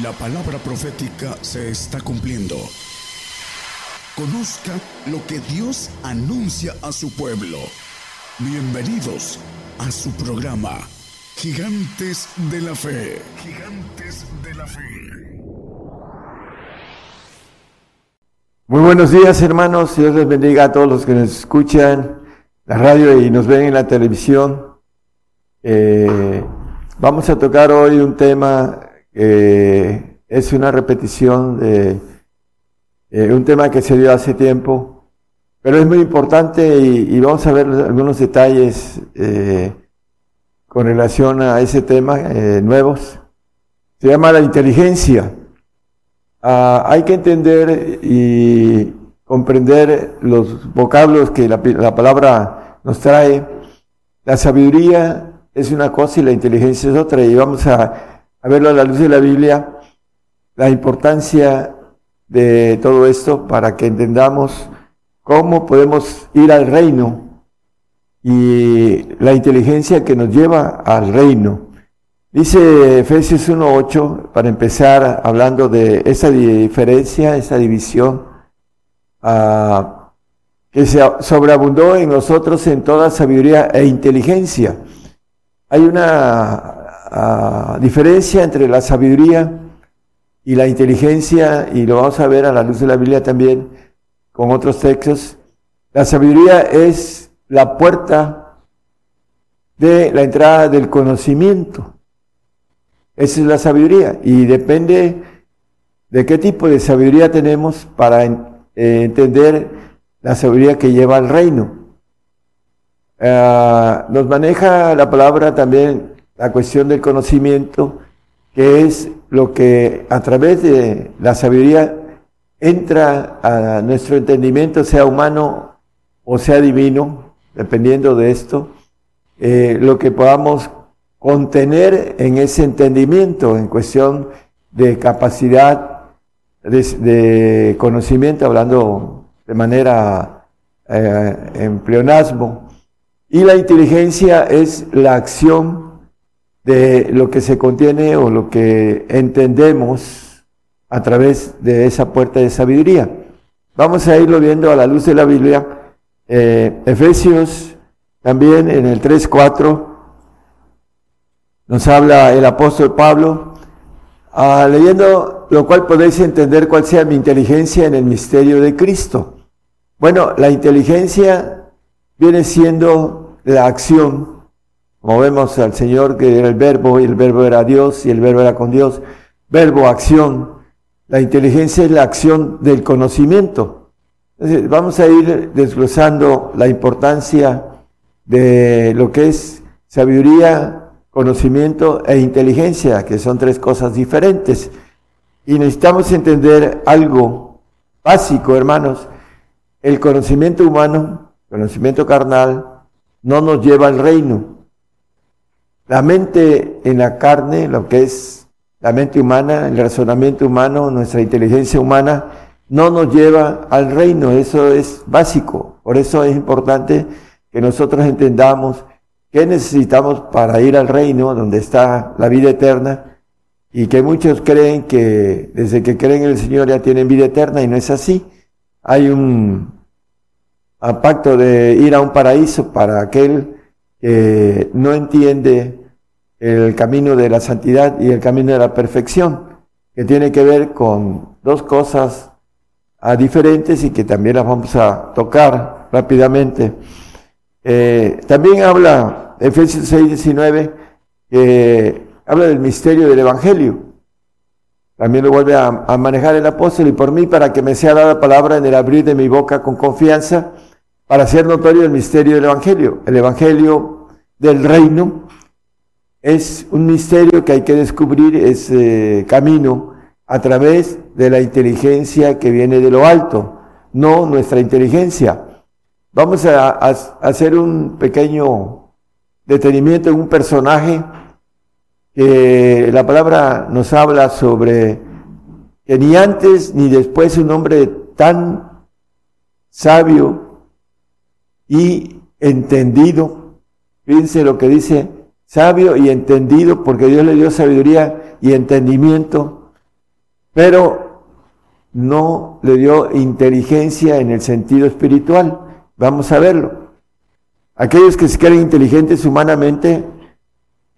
La palabra profética se está cumpliendo. Conozca lo que Dios anuncia a su pueblo. Bienvenidos a su programa, Gigantes de la Fe. Gigantes de la Fe. Muy buenos días hermanos, Dios les bendiga a todos los que nos escuchan la radio y nos ven en la televisión. Eh, vamos a tocar hoy un tema eh, es una repetición de eh, un tema que se dio hace tiempo, pero es muy importante y, vamos a ver algunos detalles eh, con relación a ese tema eh, nuevos. Se llama la inteligencia. Ah, hay que entender y comprender los vocablos que la, la palabra nos trae. La sabiduría es una cosa y la inteligencia es otra, y vamos a a verlo a la luz de la Biblia, la importancia de todo esto para que entendamos cómo podemos ir al reino y la inteligencia que nos lleva al reino. Dice Efesios 1.8, para empezar hablando de esa diferencia, esa división, uh, que se sobreabundó en nosotros en toda sabiduría e inteligencia. Hay una diferencia entre la sabiduría y la inteligencia, y lo vamos a ver a la luz de la Biblia también con otros textos. La sabiduría es la puerta de la entrada del conocimiento. Esa es la sabiduría y depende de qué tipo de sabiduría tenemos para eh, entender la sabiduría que lleva al reino. Ah, nos maneja la palabra también la cuestión del conocimiento, que es lo que a través de la sabiduría entra a nuestro entendimiento, sea humano o sea divino, dependiendo de esto, eh, lo que podamos contener en ese entendimiento, en cuestión de capacidad de, conocimiento, hablando de manera eh, en pleonasmo. Y la inteligencia es la acción de lo que se contiene o lo que entendemos a través de esa puerta de sabiduría. Vamos a irlo viendo a la luz de la Biblia. Eh, Efesios también en el 3.4 nos habla el apóstol Pablo, ah, leyendo lo cual podéis entender cuál sea mi inteligencia en el misterio de Cristo. Bueno, la inteligencia viene siendo la acción como vemos al Señor que era el verbo y el verbo era Dios y el verbo era con Dios. Verbo, acción. La inteligencia es la acción del conocimiento. Entonces, vamos a ir desglosando la importancia de lo que es sabiduría, conocimiento e inteligencia, que son tres cosas diferentes. Y necesitamos entender algo básico, hermanos. El conocimiento humano, conocimiento carnal, no nos lleva al reino. La mente en la carne, lo que es la mente humana, el razonamiento humano, nuestra inteligencia humana, no nos lleva al reino. Eso es básico. Por eso es importante que nosotros entendamos qué necesitamos para ir al reino donde está la vida eterna y que muchos creen que desde que creen en el Señor ya tienen vida eterna y no es así. Hay un, un pacto de ir a un paraíso para aquel que no entiende el camino de la santidad y el camino de la perfección, que tiene que ver con dos cosas ah, diferentes y que también las vamos a tocar rápidamente. Eh, también habla Efesios 6, 19, que habla del misterio del Evangelio. También lo vuelve a, a, manejar el apóstol y por mí para que me sea dada palabra en el abrir de mi boca con confianza para hacer notorio el misterio del Evangelio. El Evangelio del reino es un misterio que hay que descubrir ese camino a través de la inteligencia que viene de lo alto, no nuestra inteligencia. Vamos a, hacer un pequeño detenimiento en un personaje que la palabra nos habla sobre que ni antes ni después un hombre tan sabio y entendido, fíjense lo que dice sabio y entendido, porque Dios le dio sabiduría y entendimiento pero no le dio inteligencia en el sentido espiritual. Vamos a verlo. Aquellos que se creen inteligentes humanamente,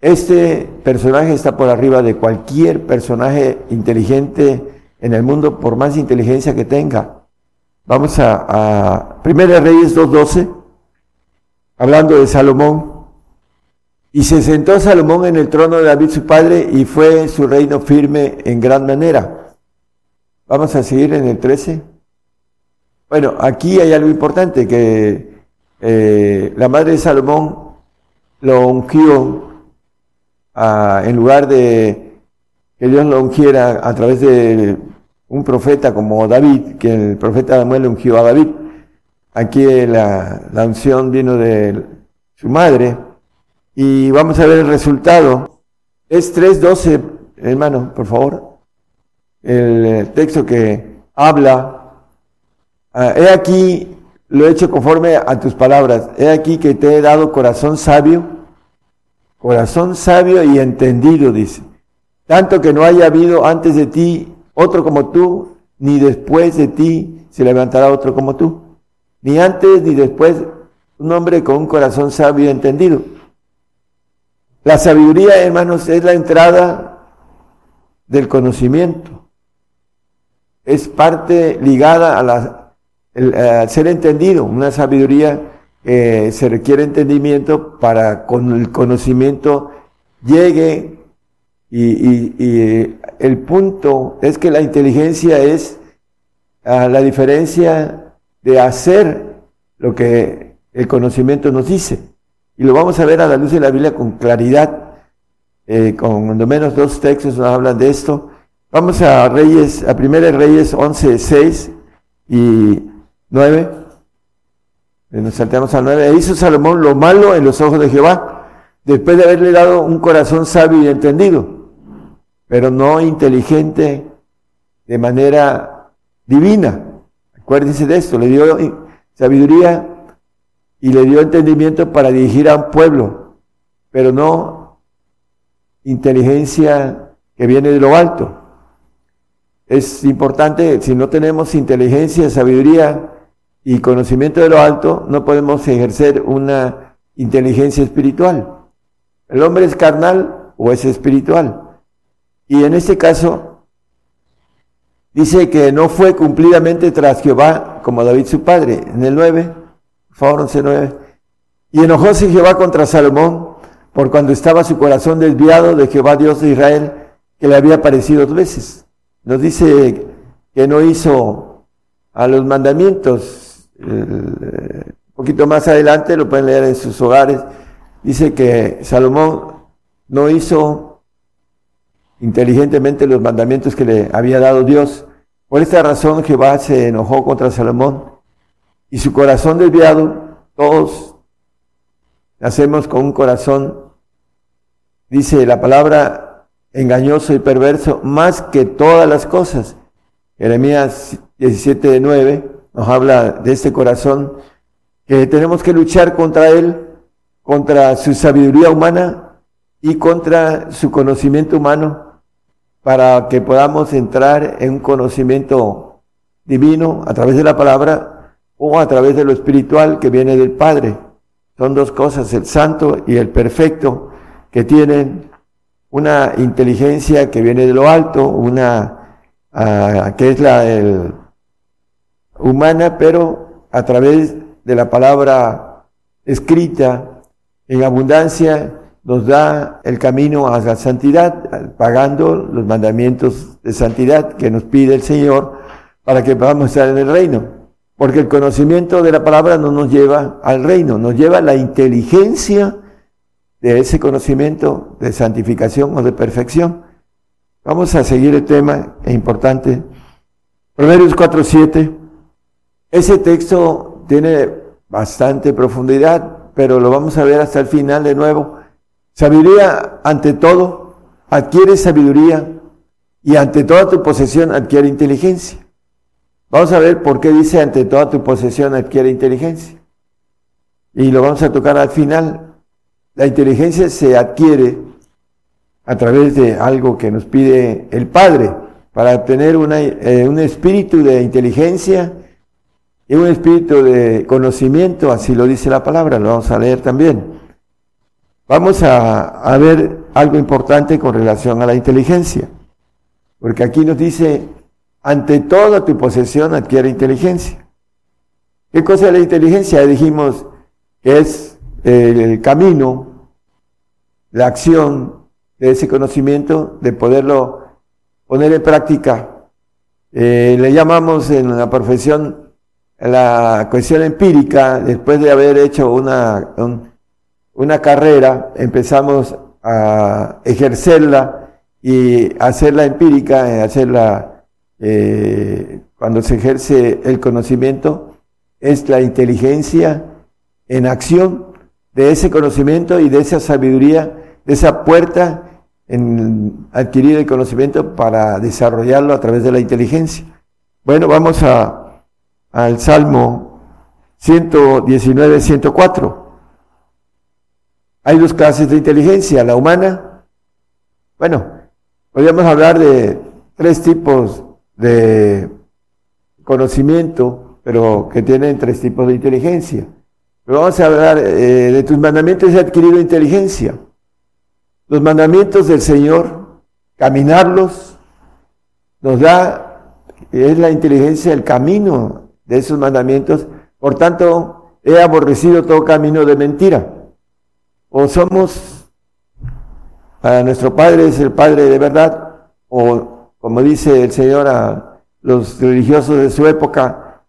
este personaje está por arriba de cualquier personaje inteligente en el mundo, por más inteligencia que tenga. Vamos a, a Primera Reyes 2.12, hablando de Salomón. Y se sentó Salomón en el trono de David su padre y fue su reino firme en gran manera. Vamos a seguir en el 13. Bueno, aquí hay algo importante, que eh, la madre de Salomón lo ungió en lugar de que Dios lo ungiera a través de un profeta como David, que el profeta Samuel ungió a David. Aquí la, la unción vino de su madre y vamos a ver el resultado. Es 3.12, hermano, por favor. El eh, texto que habla. Ah, he aquí, lo he hecho conforme a tus palabras. He aquí que te he dado corazón sabio. Corazón sabio y entendido, dice. Tanto que no haya habido antes de ti otro como tú, ni después de ti se levantará otro como tú. Ni antes ni después un hombre con un corazón sabio y entendido. La sabiduría, hermanos, es la entrada del conocimiento. Es parte ligada a la, ser entendido. Una sabiduría eh, se requiere entendimiento para con el conocimiento llegue y, y, el punto es que la inteligencia es ah, la diferencia de hacer lo que el conocimiento nos dice. Y lo vamos a ver a la luz de la Biblia con claridad, eh, con cuando menos dos textos nos hablan de esto. Vamos a Reyes, a Primera Reyes 11, 6 y 9. Eh, nos saltamos al 9. E hizo Salomón lo malo en los ojos de Jehová, después de haberle dado un corazón sabio y entendido, pero no inteligente de manera divina. Acuérdense de esto, le dio sabiduría y le dio entendimiento para dirigir a un pueblo, pero no inteligencia que viene de lo alto. Es importante, si no tenemos inteligencia, sabiduría y conocimiento de lo alto, no podemos ejercer una inteligencia espiritual. El hombre es carnal o es espiritual. Y en este caso, dice que no fue cumplidamente tras Jehová como David su padre. En el 9, 11.9. Y enojóse Jehová contra Salomón por cuando estaba su corazón desviado de Jehová Dios de Israel, que le había aparecido dos veces. Nos dice que no hizo a los mandamientos. un poquito más adelante, lo pueden leer en sus hogares, dice que Salomón no hizo inteligentemente los mandamientos que le había dado Dios. Por esta razón Jehová se enojó contra Salomón y su corazón desviado, todos nacemos con un corazón, dice la palabra, engañoso y perverso, más que todas las cosas. Jeremías 17, 9 nos habla de este corazón, que tenemos que luchar contra él, contra su sabiduría humana y contra su conocimiento humano, para que podamos entrar en un conocimiento divino a través de la palabra o a través de lo espiritual que viene del Padre. Son dos cosas, el santo y el perfecto, que tienen una inteligencia que viene de lo alto, una ah, que es la humana, pero a través de la palabra escrita en abundancia nos da el camino a la santidad, pagando los mandamientos de santidad que nos pide el Señor para que podamos estar en el reino. Porque el conocimiento de la palabra no nos lleva al reino, nos lleva a la inteligencia de ese conocimiento de santificación o de perfección. Vamos a seguir el tema, es importante. Proverbios 4.7. Ese texto tiene bastante profundidad, pero lo vamos a ver hasta el final de nuevo. Sabiduría ante todo, adquiere sabiduría y ante toda tu posesión adquiere inteligencia. Vamos a ver por qué dice ante toda tu posesión adquiere inteligencia. Y lo vamos a tocar al final. La inteligencia se adquiere a través de algo que nos pide el Padre. para tener eh, un espíritu de inteligencia y un espíritu de conocimiento, así lo dice la palabra, lo vamos a leer también. Vamos a ver algo importante con relación a la inteligencia, porque aquí nos dice, ante toda tu posesión adquiere inteligencia. ¿Qué cosa es la inteligencia? Dijimos es el camino, la acción de ese conocimiento, de poderlo poner en práctica. Eh, le llamamos en la profesión la cuestión empírica, después de haber hecho una, una carrera, empezamos a ejercerla y hacerla empírica, hacerla eh, cuando se ejerce el conocimiento, es la inteligencia en acción de ese conocimiento y de esa sabiduría, de esa puerta en adquirir el conocimiento para desarrollarlo a través de la inteligencia. Bueno, vamos a, al Salmo 119, 104. Hay dos clases de inteligencia, la humana. Bueno, podríamos hablar de tres tipos de conocimiento, pero que tienen tres tipos de inteligencia. Pero vamos a hablar eh, de tus mandamientos he adquirido inteligencia. Los mandamientos del Señor, caminarlos, nos da, es la inteligencia, el camino de esos mandamientos. Por tanto, he aborrecido todo camino de mentira. O somos, a nuestro Padre es el Padre de verdad, o como dice el Señor a los religiosos de su época,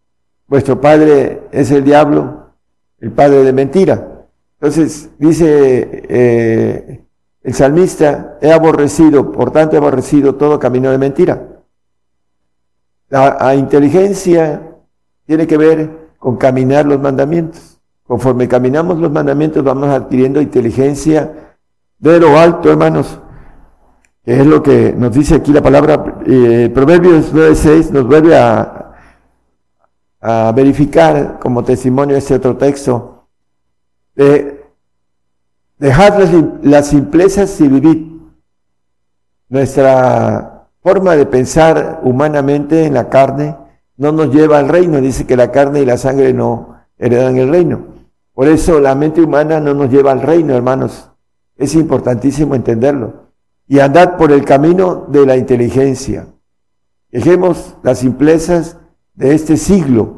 vuestro Padre es el diablo, el Padre de mentira. Entonces, dice eh, el salmista, he aborrecido, por tanto he aborrecido todo camino de mentira. La, inteligencia tiene que ver con caminar los mandamientos. Conforme caminamos los mandamientos vamos adquiriendo inteligencia de lo alto, hermanos. Es lo que nos dice aquí la palabra, eh, Proverbios 9.6 nos vuelve a, verificar como testimonio este otro texto. De, Dejad las, simplezas y vivid. Nuestra forma de pensar humanamente en la carne no nos lleva al reino. Dice que la carne y la sangre no heredan el reino. Por eso la mente humana no nos lleva al reino, hermanos. Es importantísimo entenderlo. Y andad por el camino de la inteligencia. Dejemos las simplezas de este siglo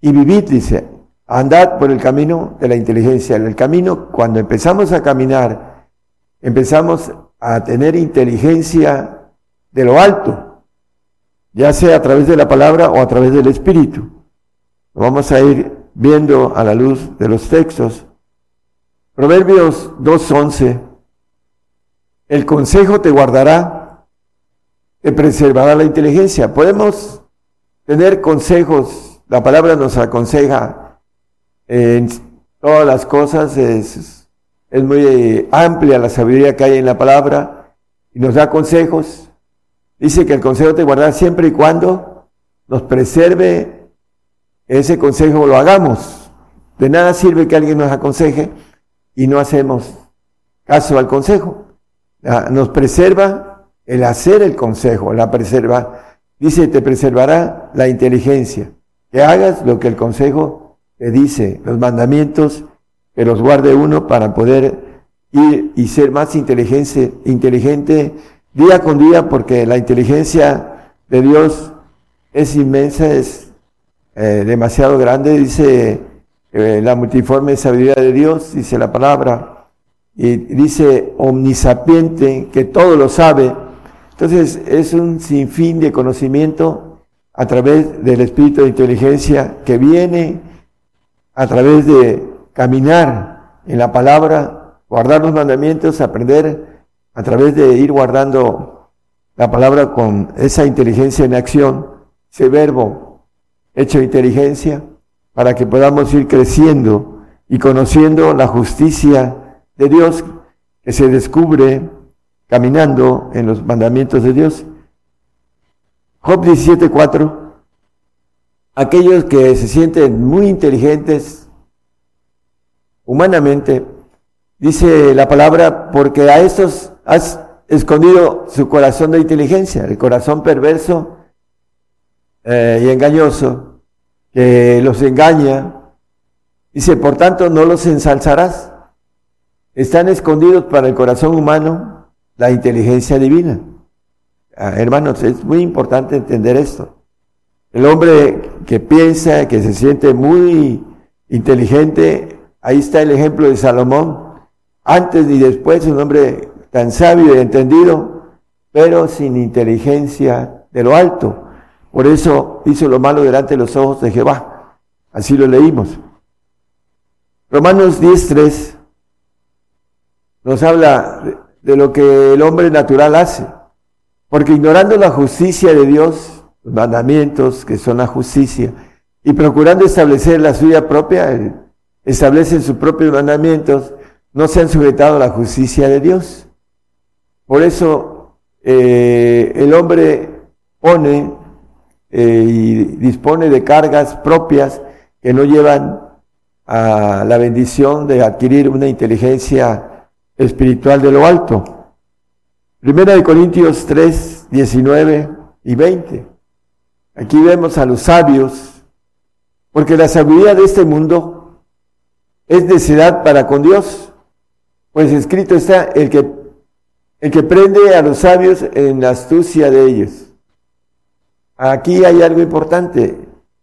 y vivid, dice, Andad por el camino de la inteligencia. En el camino, cuando empezamos a caminar, empezamos a tener inteligencia de lo alto, ya sea a través de la palabra o a través del Espíritu. vamos a ir viendo a la luz de los textos. Proverbios 2.11. El consejo te guardará, te preservará la inteligencia. Podemos tener consejos, la palabra nos aconseja en todas las cosas, es, es muy amplia la sabiduría que hay en la palabra y nos da consejos. Dice que el consejo te guardará siempre y cuando nos preserve ese consejo lo hagamos. De nada sirve que alguien nos aconseje y no hacemos caso al consejo. Nos preserva el hacer el consejo, la preserva. Dice, te preservará la inteligencia, que hagas lo que el consejo que dice los mandamientos, que los guarde uno para poder ir y ser más inteligente, inteligente día con día, porque la inteligencia de Dios es inmensa, es eh, demasiado grande, dice eh, la multiforme sabiduría de Dios, dice la palabra, y dice omnisapiente, que todo lo sabe. Entonces es un sinfín de conocimiento a través del espíritu de inteligencia que viene a través de caminar en la palabra, guardar los mandamientos, aprender a través de ir guardando la palabra con esa inteligencia en acción, ese verbo hecho inteligencia, para que podamos ir creciendo y conociendo la justicia de Dios que se descubre caminando en los mandamientos de Dios. Job 17:4 aquellos que se sienten muy inteligentes humanamente, dice la palabra, porque a estos has escondido su corazón de inteligencia, el corazón perverso eh, y engañoso, que los engaña. Dice, por tanto, no los ensalzarás. Están escondidos para el corazón humano la inteligencia divina. Ah, hermanos, es muy importante entender esto. El hombre que piensa, que se siente muy inteligente, ahí está el ejemplo de Salomón. Antes y después, un hombre tan sabio y entendido, pero sin inteligencia de lo alto. Por eso hizo lo malo delante de los ojos de Jehová. Así lo leímos. Romanos 10.3 nos habla de lo que el hombre natural hace. Porque ignorando la justicia de Dios, los mandamientos que son la justicia, y procurando establecer la suya propia, establecen sus propios mandamientos, no se han sujetado a la justicia de Dios. Por eso eh, el hombre pone eh, y dispone de cargas propias que no llevan a la bendición de adquirir una inteligencia espiritual de lo alto. Primera de Corintios 3, 19 y 20. Aquí vemos a los sabios, porque la sabiduría de este mundo es necedad para con Dios, pues escrito está el que, el que prende a los sabios en la astucia de ellos. Aquí hay algo importante,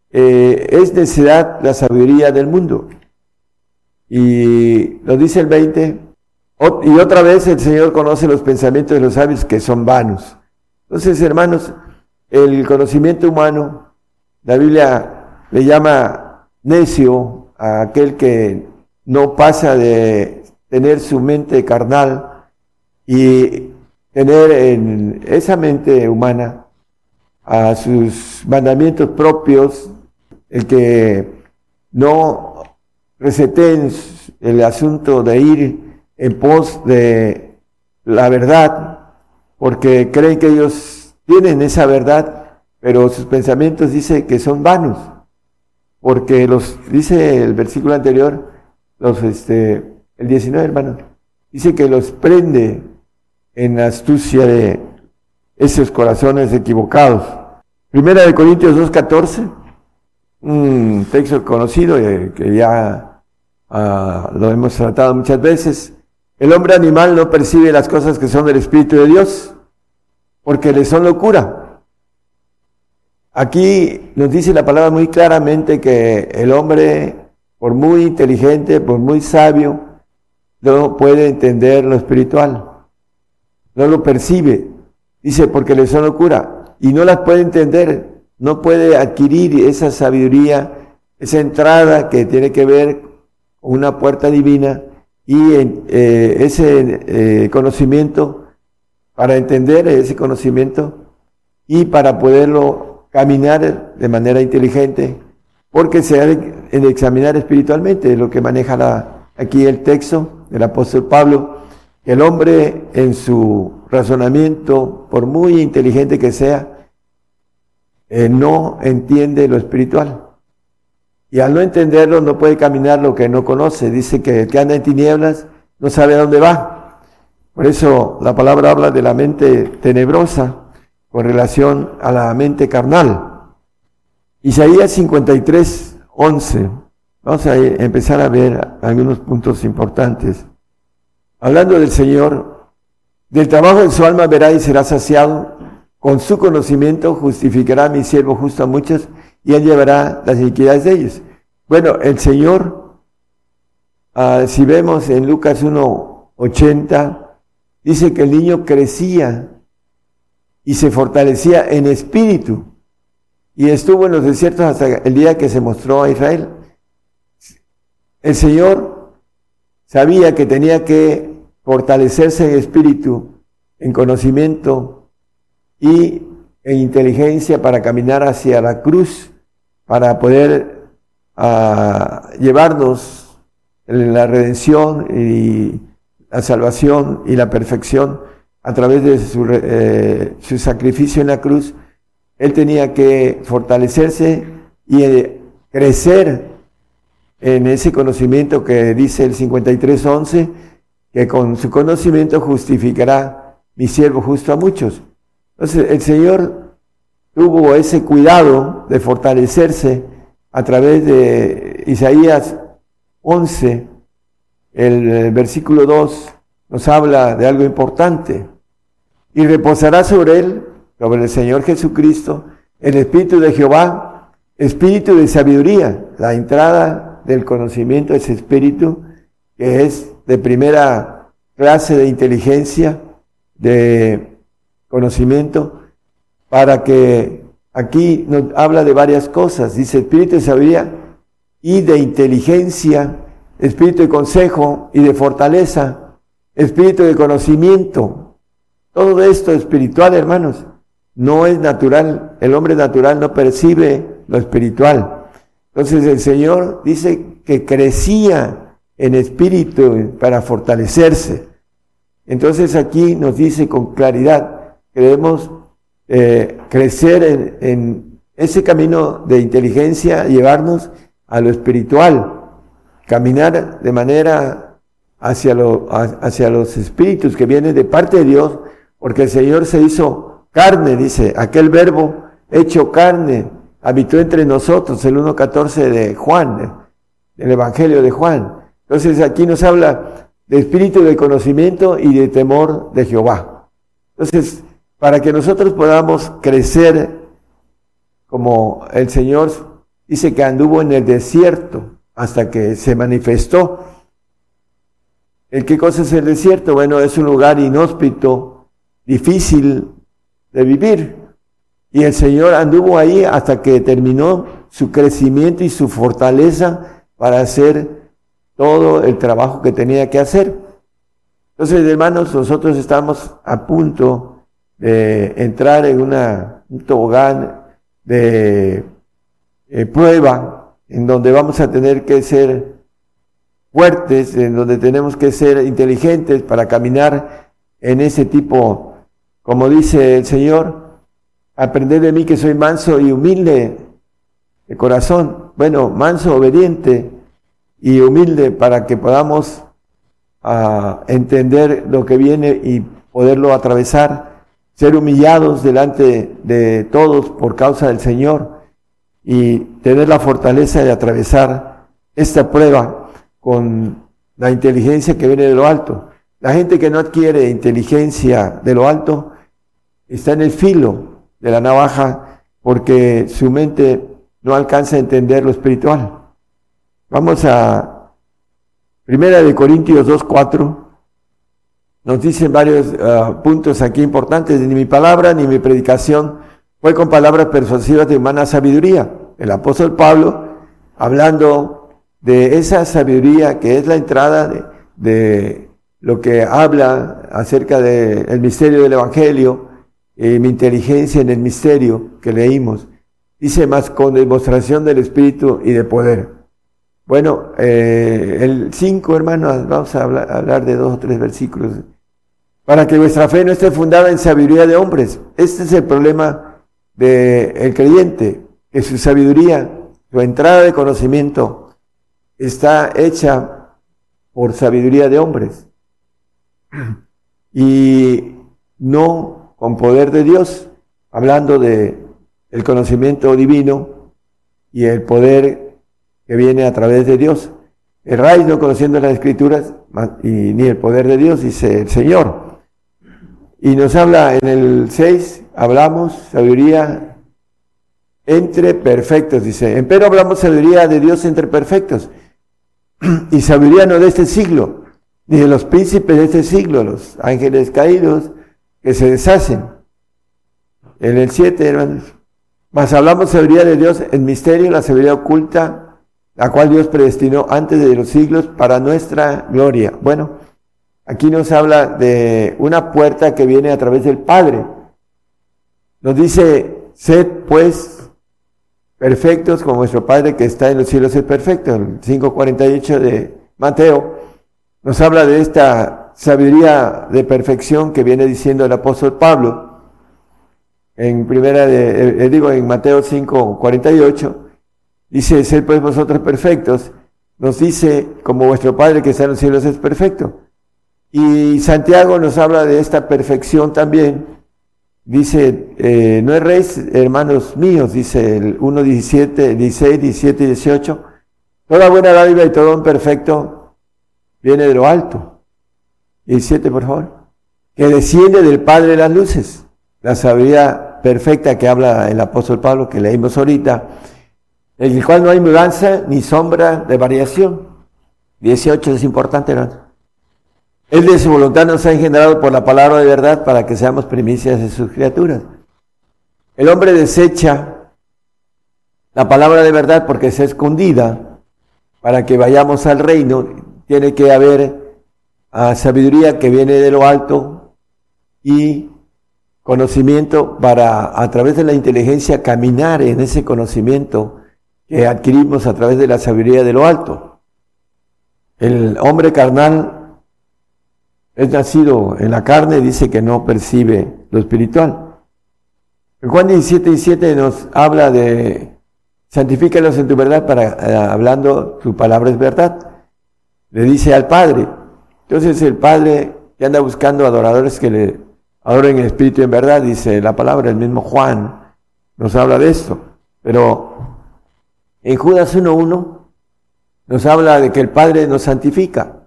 eh, es necedad la sabiduría del mundo. Y lo dice el 20, y otra vez el Señor conoce los pensamientos de los sabios que son vanos. Entonces, hermanos, el conocimiento humano, la Biblia le llama necio a aquel que no pasa de tener su mente carnal y tener en esa mente humana a sus mandamientos propios, el que no reseten el asunto de ir en pos de la verdad, porque creen que ellos tienen esa verdad, pero sus pensamientos dice que son vanos, porque los, dice el versículo anterior, los, este, el 19 hermano, dice que los prende en astucia de esos corazones equivocados. Primera de Corintios 2.14, un texto conocido eh, que ya ah, lo hemos tratado muchas veces, el hombre animal no percibe las cosas que son del Espíritu de Dios, porque le son locura. Aquí nos dice la palabra muy claramente que el hombre, por muy inteligente, por muy sabio, no puede entender lo espiritual. No lo percibe. Dice, porque le son locura. Y no las puede entender. No puede adquirir esa sabiduría, esa entrada que tiene que ver con una puerta divina y eh, ese eh, conocimiento, para entender ese conocimiento y para poderlo caminar de manera inteligente, porque se ha de, examinar espiritualmente, es lo que maneja aquí el texto del apóstol Pablo, el hombre en su razonamiento, por muy inteligente que sea, eh, no entiende lo espiritual. Y al no entenderlo no puede caminar lo que no conoce. Dice que el que anda en tinieblas no sabe a dónde va. Por eso la palabra habla de la mente tenebrosa con relación a la mente carnal. Isaías 53, 11. Vamos a empezar a ver algunos puntos importantes. Hablando del Señor, del trabajo de su alma verá y será saciado. Con su conocimiento justificará a mi siervo justo a muchos y él llevará las iniquidades de ellos. Bueno, el Señor, ah, si vemos en Lucas 1.80, dice que el niño crecía y se fortalecía en espíritu y estuvo en los desiertos hasta el día que se mostró a Israel. El Señor sabía que tenía que fortalecerse en espíritu, en conocimiento y en inteligencia para caminar hacia la cruz para poder ah, llevarnos la redención y la salvación y la perfección a través de su, eh, sacrificio en la cruz, él tenía que fortalecerse y eh, crecer en ese conocimiento que dice el 53.11, que con su conocimiento justificará mi siervo justo a muchos. Entonces el Señor tuvo ese cuidado de fortalecerse a través de Isaías 11, el versículo 2 nos habla de algo importante. Y reposará sobre él, sobre el Señor Jesucristo, el Espíritu de Jehová, Espíritu de sabiduría, la entrada del conocimiento, ese Espíritu que es de primera clase de inteligencia, de conocimiento, para que aquí nos habla de varias cosas. Dice Espíritu de sabiduría y de inteligencia, Espíritu de consejo y de fortaleza, Espíritu de conocimiento. Todo esto espiritual, hermanos, no es natural. El hombre natural no percibe lo espiritual. Entonces el Señor dice que crecía en espíritu para fortalecerse. Entonces aquí nos dice con claridad que debemos eh, crecer en, en, ese camino de inteligencia, llevarnos a lo espiritual, caminar de manera hacia, lo, hacia los espíritus que vienen de parte de Dios, porque el Señor se hizo carne, dice, aquel verbo hecho carne, habitó entre nosotros, el 1.14 de Juan, el Evangelio de Juan. Entonces aquí nos habla de espíritu de conocimiento y de temor de Jehová. Entonces, para que nosotros podamos crecer como el Señor dice que anduvo en el desierto hasta que se manifestó. ¿El qué cosa es el desierto? Bueno, es un lugar inhóspito, difícil de vivir. Y el Señor anduvo ahí hasta que terminó su crecimiento y su fortaleza para hacer todo el trabajo que tenía que hacer. Entonces, hermanos, nosotros estamos a punto de entrar en una, un tobogán de eh, prueba en donde vamos a tener que ser fuertes, en donde tenemos que ser inteligentes para caminar en ese tipo, como dice el Señor, aprender de mí que soy manso y humilde de corazón, bueno, manso, obediente, y humilde para que podamos ah, entender lo que viene y poderlo atravesar, ser humillados delante de todos por causa del Señor y tener la fortaleza de atravesar esta prueba con la inteligencia que viene de lo alto. La gente que no adquiere inteligencia de lo alto está en el filo de la navaja porque su mente no alcanza a entender lo espiritual. Vamos a Primera de Corintios 2.4. Nos dicen varios ah, puntos aquí importantes. Ni mi palabra ni mi predicación fue con palabras persuasivas de humana sabiduría. El apóstol Pablo, hablando de esa sabiduría que es la entrada de, lo que habla acerca del misterio del Evangelio, y mi inteligencia en el misterio que leímos, dice más con demostración del Espíritu y de poder. Bueno, eh, el 5, hermanos, vamos a hablar, de dos o tres versículos. Para que vuestra fe no esté fundada en sabiduría de hombres. Este es el problema del creyente, que su sabiduría, su entrada de conocimiento, está hecha por sabiduría de hombres. Y no con poder de Dios, hablando de el conocimiento divino y el poder que viene a través de Dios. Raíz no conociendo las escrituras y ni el poder de Dios, dice el Señor. Y nos habla en el 6, hablamos sabiduría entre perfectos, dice. Empero hablamos sabiduría de Dios entre perfectos. Y sabiduría no de este siglo, ni de los príncipes de este siglo, los ángeles caídos que se deshacen. En el 7, hermanos. Mas hablamos sabiduría de Dios en misterio, la sabiduría oculta la cual Dios predestinó antes de los siglos para nuestra gloria. Bueno, aquí nos habla de una puerta que viene a través del Padre. Nos dice, sed pues perfectos como vuestro Padre que está en los cielos es perfecto. El 5.48 de Mateo nos habla de esta sabiduría de perfección que viene diciendo el apóstol Pablo. En primera de, eh, digo en Mateo 5.48 Dice, ser pues vosotros perfectos. Nos dice, como vuestro Padre que está en los cielos es perfecto. Y Santiago nos habla de esta perfección también. Dice, eh, no erréis, hermanos míos, dice el 1, 17, 16, 17 y 18. Toda buena dádiva y todo un perfecto viene de lo alto. 17, por favor. Que desciende del Padre de las luces. La sabiduría perfecta que habla el apóstol Pablo, que leímos ahorita, en el cual no hay mudanza ni sombra de variación. 18 es importante, ¿no? Él de su voluntad nos ha engendrado por la palabra de verdad para que seamos primicias de sus criaturas. El hombre desecha la palabra de verdad porque es escondida para que vayamos al reino. Tiene que haber ah, sabiduría que viene de lo alto y conocimiento para a través de la inteligencia caminar en ese conocimiento que adquirimos a través de la sabiduría de lo alto. El hombre carnal es nacido en la carne, dice que no percibe lo espiritual. En Juan 17, 17 nos habla de santifícalos en tu verdad para eh, hablando tu palabra es verdad. Le dice al Padre. Entonces el Padre que anda buscando adoradores que le adoren en espíritu y en verdad, dice la palabra, el mismo Juan nos habla de esto. Pero en Judas 1.1 nos habla de que el Padre nos santifica.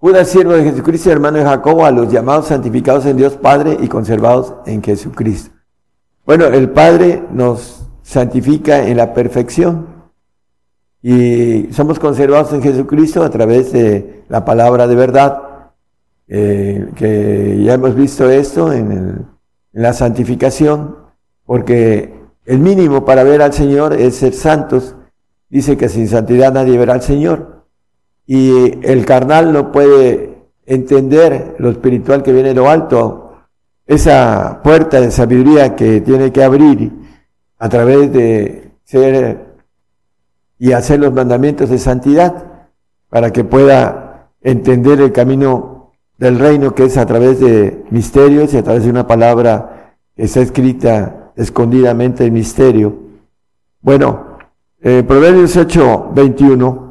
Judas, siervo de Jesucristo, hermano de Jacobo, a los llamados santificados en Dios Padre y conservados en Jesucristo. Bueno, el Padre nos santifica en la perfección y somos conservados en Jesucristo a través de la palabra de verdad, eh, que ya hemos visto esto en, en la santificación, porque el mínimo para ver al Señor es ser santos dice que sin santidad nadie verá al Señor. Y el carnal no puede entender lo espiritual que viene de lo alto, esa puerta de sabiduría que tiene que abrir a través de ser y hacer los mandamientos de santidad para que pueda entender el camino del reino que es a través de misterios y a través de una palabra que está escrita escondidamente en misterio. Bueno, eh, Proverbios 8, 21,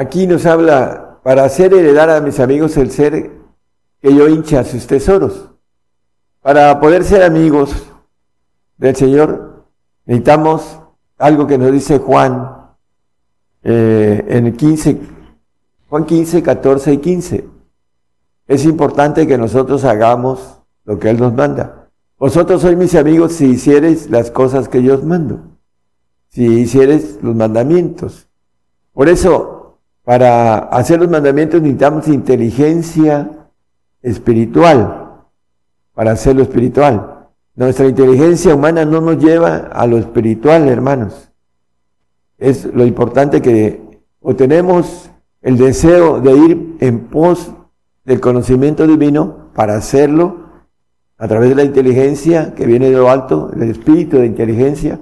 aquí nos habla, para hacer heredar a mis amigos el ser que yo hincha sus tesoros. Para poder ser amigos del Señor, necesitamos algo que nos dice Juan eh, en el 15, Juan 15, 14 y 15. Es importante que nosotros hagamos lo que Él nos manda. Vosotros sois mis amigos si hiciereis las cosas que yo os mando si hicieres los mandamientos. Por eso, para hacer los mandamientos necesitamos inteligencia espiritual, para hacerlo espiritual. Nuestra inteligencia humana no nos lleva a lo espiritual, hermanos. Es lo importante que o tenemos el deseo de ir en pos del conocimiento divino para hacerlo a través de la inteligencia que viene de lo alto, el espíritu de inteligencia,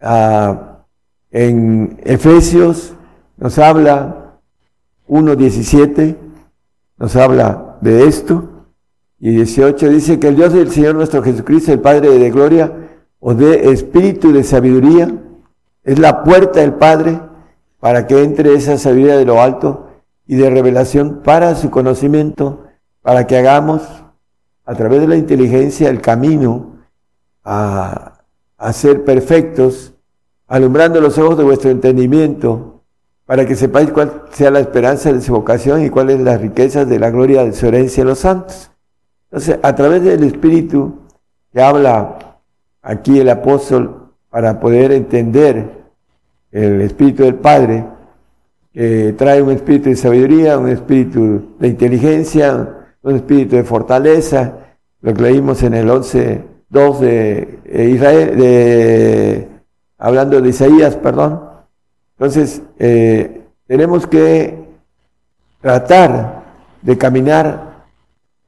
Ah, en Efesios nos habla 1.17, nos habla de esto, y 18 dice que el Dios del Señor nuestro Jesucristo, el Padre de gloria, os dé espíritu de sabiduría, es la puerta del Padre para que entre esa sabiduría de lo alto y de revelación para su conocimiento, para que hagamos a través de la inteligencia el camino a a ser perfectos, alumbrando los ojos de vuestro entendimiento, para que sepáis cuál sea la esperanza de su vocación y cuáles las riquezas de la gloria de su herencia en los santos. Entonces, a través del Espíritu que habla aquí el apóstol para poder entender el Espíritu del Padre, que trae un espíritu de sabiduría, un espíritu de inteligencia, un espíritu de fortaleza, lo que leímos en el 11 2 de Israel, de, hablando de Isaías, perdón. Entonces, eh, tenemos que tratar de caminar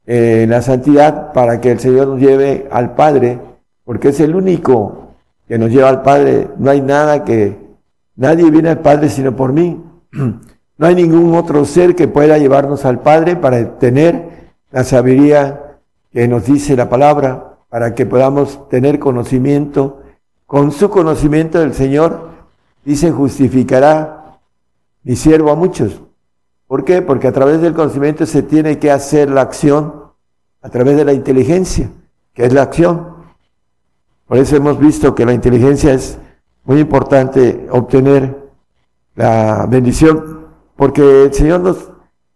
eh, en la santidad para que el Señor nos lleve al Padre, porque es el único que nos lleva al Padre. No hay nada que, nadie viene al Padre sino por mí. No hay ningún otro ser que pueda llevarnos al Padre para tener la sabiduría que nos dice la palabra para que podamos tener conocimiento. Con su conocimiento del Señor, dice, justificará mi siervo a muchos. ¿Por qué? Porque a través del conocimiento se tiene que hacer la acción a través de la inteligencia, que es la acción. Por eso hemos visto que la inteligencia es muy importante obtener la bendición, porque el Señor nos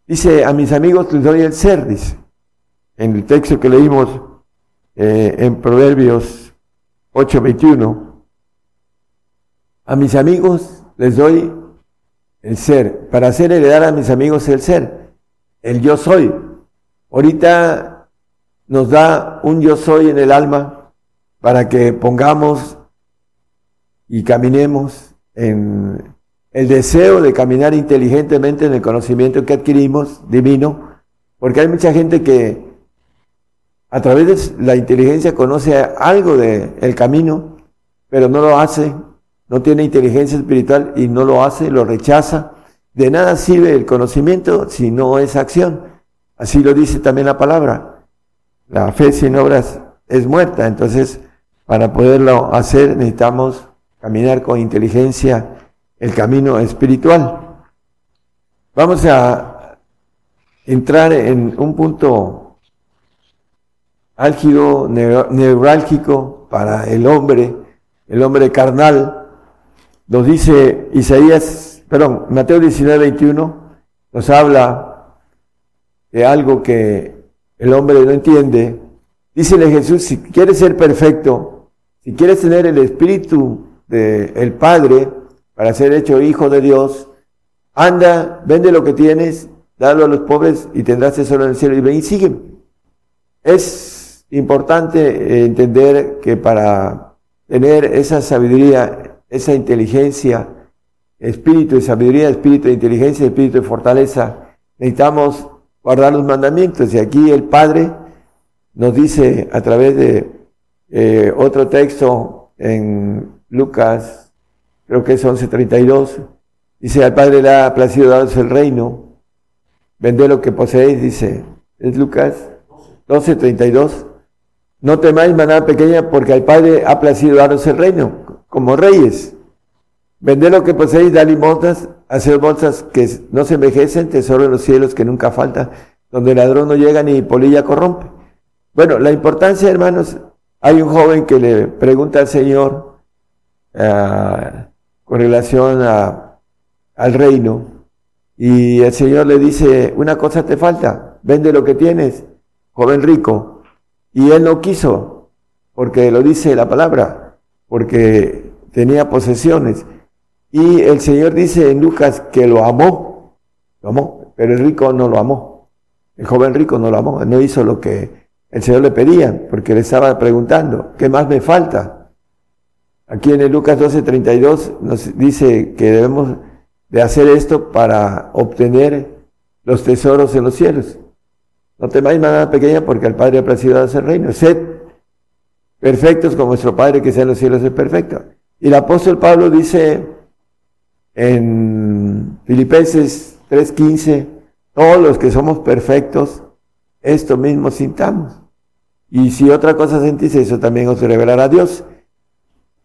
dice, a mis amigos les doy el ser, dice, en el texto que leímos eh, en Proverbios 8:21, a mis amigos les doy el ser, para hacer heredar a mis amigos el ser, el yo soy. Ahorita nos da un yo soy en el alma para que pongamos y caminemos en el deseo de caminar inteligentemente en el conocimiento que adquirimos divino, porque hay mucha gente que a través de la inteligencia conoce algo del el camino, pero no lo hace no tiene inteligencia espiritual y no lo hace, lo rechaza. De nada sirve el conocimiento si no es acción. Así lo dice también la palabra. La fe sin obras es muerta. Entonces, para poderlo hacer necesitamos caminar con inteligencia el camino espiritual. Vamos a entrar en un punto álgido, neurálgico para el hombre, el hombre carnal, nos dice Isaías, perdón, Mateo 19, 21, nos habla de algo que el hombre no entiende. Dícele Jesús, si quieres ser perfecto, si quieres tener el espíritu del Padre para ser hecho hijo de Dios, anda, vende lo que tienes, dalo a los pobres y tendrás tesoro en el cielo y ven y sígueme. Es importante entender que para tener esa sabiduría esa inteligencia, espíritu de sabiduría, espíritu de inteligencia, espíritu de fortaleza. Necesitamos guardar los mandamientos. Y aquí el Padre nos dice a través de eh, otro texto en Lucas, creo que es 11.32, dice, al Padre le ha placido daros el reino, vende lo que poseéis, dice, es Lucas 12.32. No temáis manada pequeña porque al Padre ha placido daros el reino como reyes. Vender lo que poseéis, da limosnas, hacer bolsas que no se envejecen, tesoro en los cielos que nunca falta, donde el ladrón no llega ni polilla corrompe. Bueno, la importancia, hermanos, hay un joven que le pregunta al Señor ah, con relación al reino, y el Señor le dice, una cosa te falta, vende lo que tienes, joven rico. Y él no quiso, porque lo dice la palabra, porque tenía posesiones. Y el Señor dice en Lucas que lo amó, lo amó, pero el rico no lo amó. El joven rico no lo amó, no hizo lo que el Señor le pedía, porque le estaba preguntando, ¿qué más me falta? Aquí en el Lucas 12:32 nos dice que debemos de hacer esto para obtener los tesoros en los cielos. No temáis nada pequeña porque el Padre ha placido hacer reino. Sed perfectos como nuestro Padre que sea en los cielos es perfecto. Y el apóstol Pablo dice en Filipenses 3:15, todos los que somos perfectos, esto mismo sintamos. Y si otra cosa sentís, eso también os revelará Dios.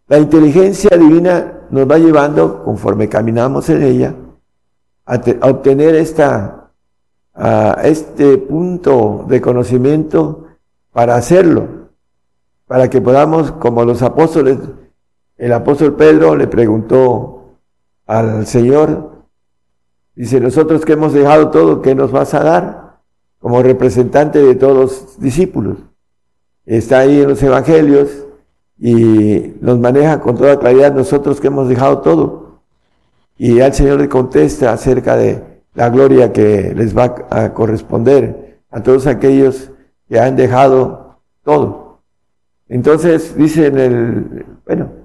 La inteligencia divina nos va llevando, conforme caminamos en ella, a, obtener esta, a este punto de conocimiento para hacerlo para que podamos, como los apóstoles, el apóstol Pedro le preguntó al Señor, dice, nosotros que hemos dejado todo, ¿qué nos vas a dar? Como representante de todos los discípulos. Está ahí en los evangelios y nos maneja con toda claridad nosotros que hemos dejado todo. Y al Señor le contesta acerca de la gloria que les va a corresponder a todos aquellos que han dejado todo. Entonces dice en el, bueno,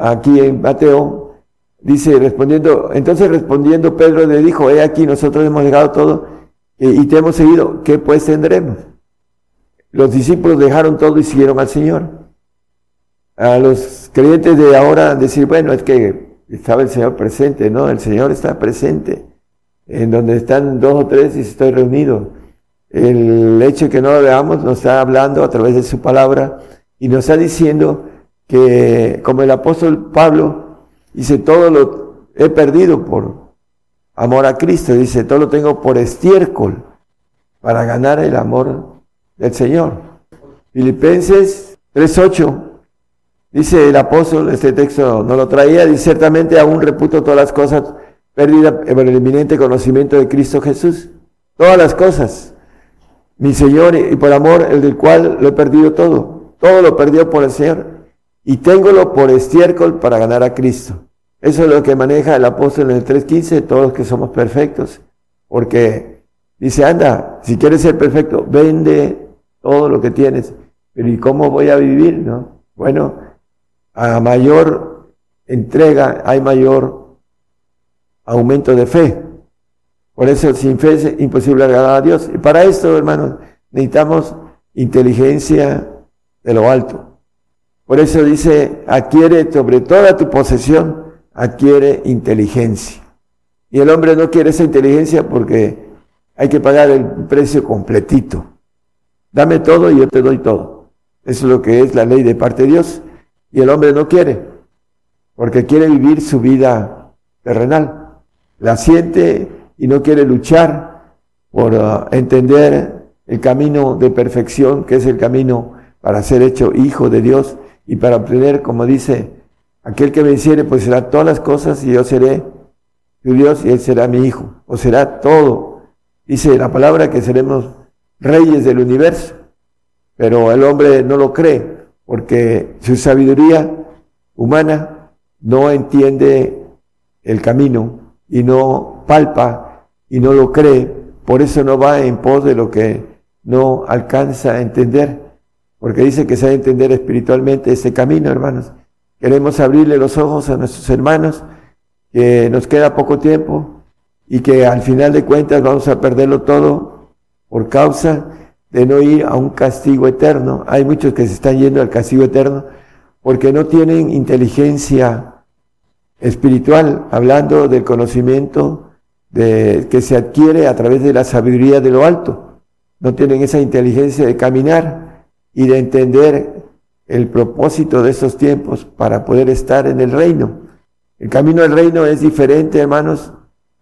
aquí en Mateo, dice respondiendo, entonces respondiendo Pedro le dijo, he aquí nosotros hemos llegado todo y, te hemos seguido, ¿qué pues tendremos? Los discípulos dejaron todo y siguieron al Señor. A los creyentes de ahora decir, bueno, es que estaba el Señor presente, ¿no? El Señor está presente. En donde están dos o tres y estoy reunido. El hecho de que no lo veamos nos está hablando a través de su palabra y nos está diciendo que, como el apóstol Pablo, dice, todo lo he perdido por amor a Cristo. Dice, todo lo tengo por estiércol para ganar el amor del Señor. Filipenses 3.8. Dice el apóstol, este texto no lo traía, dice, ciertamente aún reputo todas las cosas perdidas por el eminente conocimiento de Cristo Jesús. Todas las cosas. Mi Señor, y por amor, el del cual lo he perdido todo. Todo lo perdió por el Señor. Y téngolo por estiércol para ganar a Cristo. Eso es lo que maneja el apóstol en el 3.15, todos los que somos perfectos. Porque dice, anda, si quieres ser perfecto, vende todo lo que tienes. Pero ¿y cómo voy a vivir? No? Bueno, a mayor entrega hay mayor aumento de fe. Por eso sin fe es imposible agradar a Dios. Y para esto, hermanos, necesitamos inteligencia de lo alto. Por eso dice, adquiere sobre toda tu posesión adquiere inteligencia. Y el hombre no quiere esa inteligencia porque hay que pagar el precio completito. Dame todo y yo te doy todo. Eso es lo que es la ley de parte de Dios. Y el hombre no quiere, porque quiere vivir su vida terrenal. La siente y no quiere luchar por uh, entender el camino de perfección, que es el camino para ser hecho hijo de Dios y para obtener, como dice Aquel que venciere, pues será todas las cosas y yo seré tu Dios y él será mi hijo, o será todo. Dice la palabra que seremos reyes del universo, pero el hombre no lo cree porque su sabiduría humana no entiende el camino y no palpa y no lo cree, por eso no va en pos de lo que no alcanza a entender, porque dice que se ha de entender espiritualmente ese camino, hermanos. Queremos abrirle los ojos a nuestros hermanos, que nos queda poco tiempo y que al final de cuentas vamos a perderlo todo por causa de no ir a un castigo eterno. Hay muchos que se están yendo al castigo eterno porque no tienen inteligencia espiritual, hablando del conocimiento de, que se adquiere a través de la sabiduría de lo alto. No tienen esa inteligencia de caminar y de entender el propósito de estos tiempos para poder estar en el reino. El camino al reino es diferente, hermanos,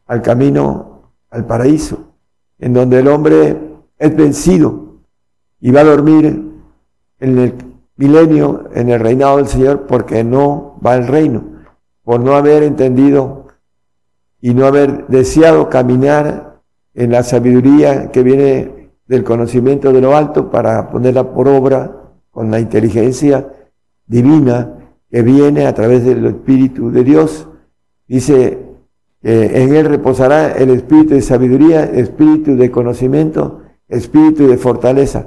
al camino al paraíso, en donde el hombre es vencido y va a dormir en el milenio, en el reinado del Señor, porque no va al reino, por no haber entendido y no haber deseado caminar en la sabiduría que viene del conocimiento de lo alto para ponerla por obra con la inteligencia divina que viene a través del Espíritu de Dios. Dice, en él reposará el espíritu de sabiduría, espíritu de conocimiento, espíritu de fortaleza.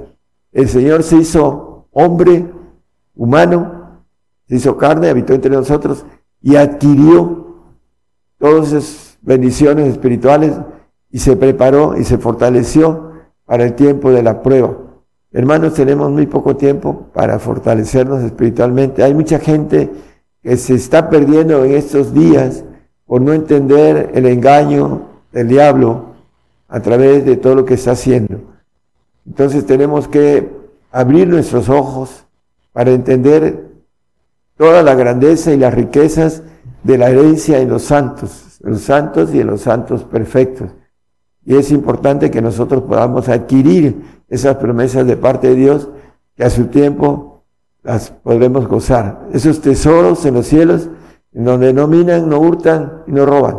El Señor se hizo hombre, humano, se hizo carne, habitó entre nosotros y adquirió todas esas bendiciones espirituales y se preparó y se fortaleció para el tiempo de la prueba. Hermanos, tenemos muy poco tiempo para fortalecernos espiritualmente. Hay mucha gente que se está perdiendo en estos días por no entender el engaño del diablo a través de todo lo que está haciendo. Entonces tenemos que abrir nuestros ojos para entender toda la grandeza y las riquezas de la herencia en los santos, en los santos y en los santos perfectos. Y es importante que nosotros podamos adquirir esas promesas de parte de Dios que a su tiempo las podremos gozar. Esos tesoros en los cielos, en donde no minan, no hurtan y no roban.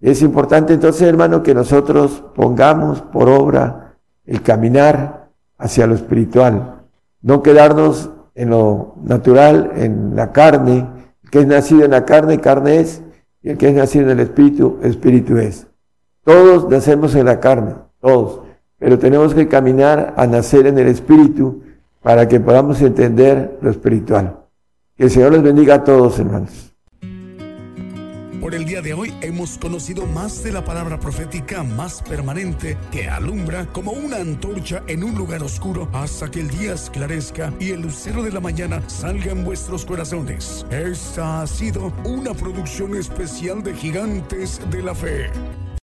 Es importante entonces, hermano, que nosotros pongamos por obra el caminar hacia lo espiritual, no quedarnos en lo natural, en la carne. El que es nacido en la carne, carne es, y el que es nacido en el espíritu, espíritu es. Todos nacemos en la carne, todos pero tenemos que caminar a nacer en el Espíritu para que podamos entender lo espiritual. Que el Señor les bendiga a todos, hermanos. Por el día de hoy hemos conocido más de la palabra profética más permanente que alumbra como una antorcha en un lugar oscuro hasta que el día esclarezca y el lucero de la mañana salga en vuestros corazones. Esta ha sido una producción especial de Gigantes de la Fe.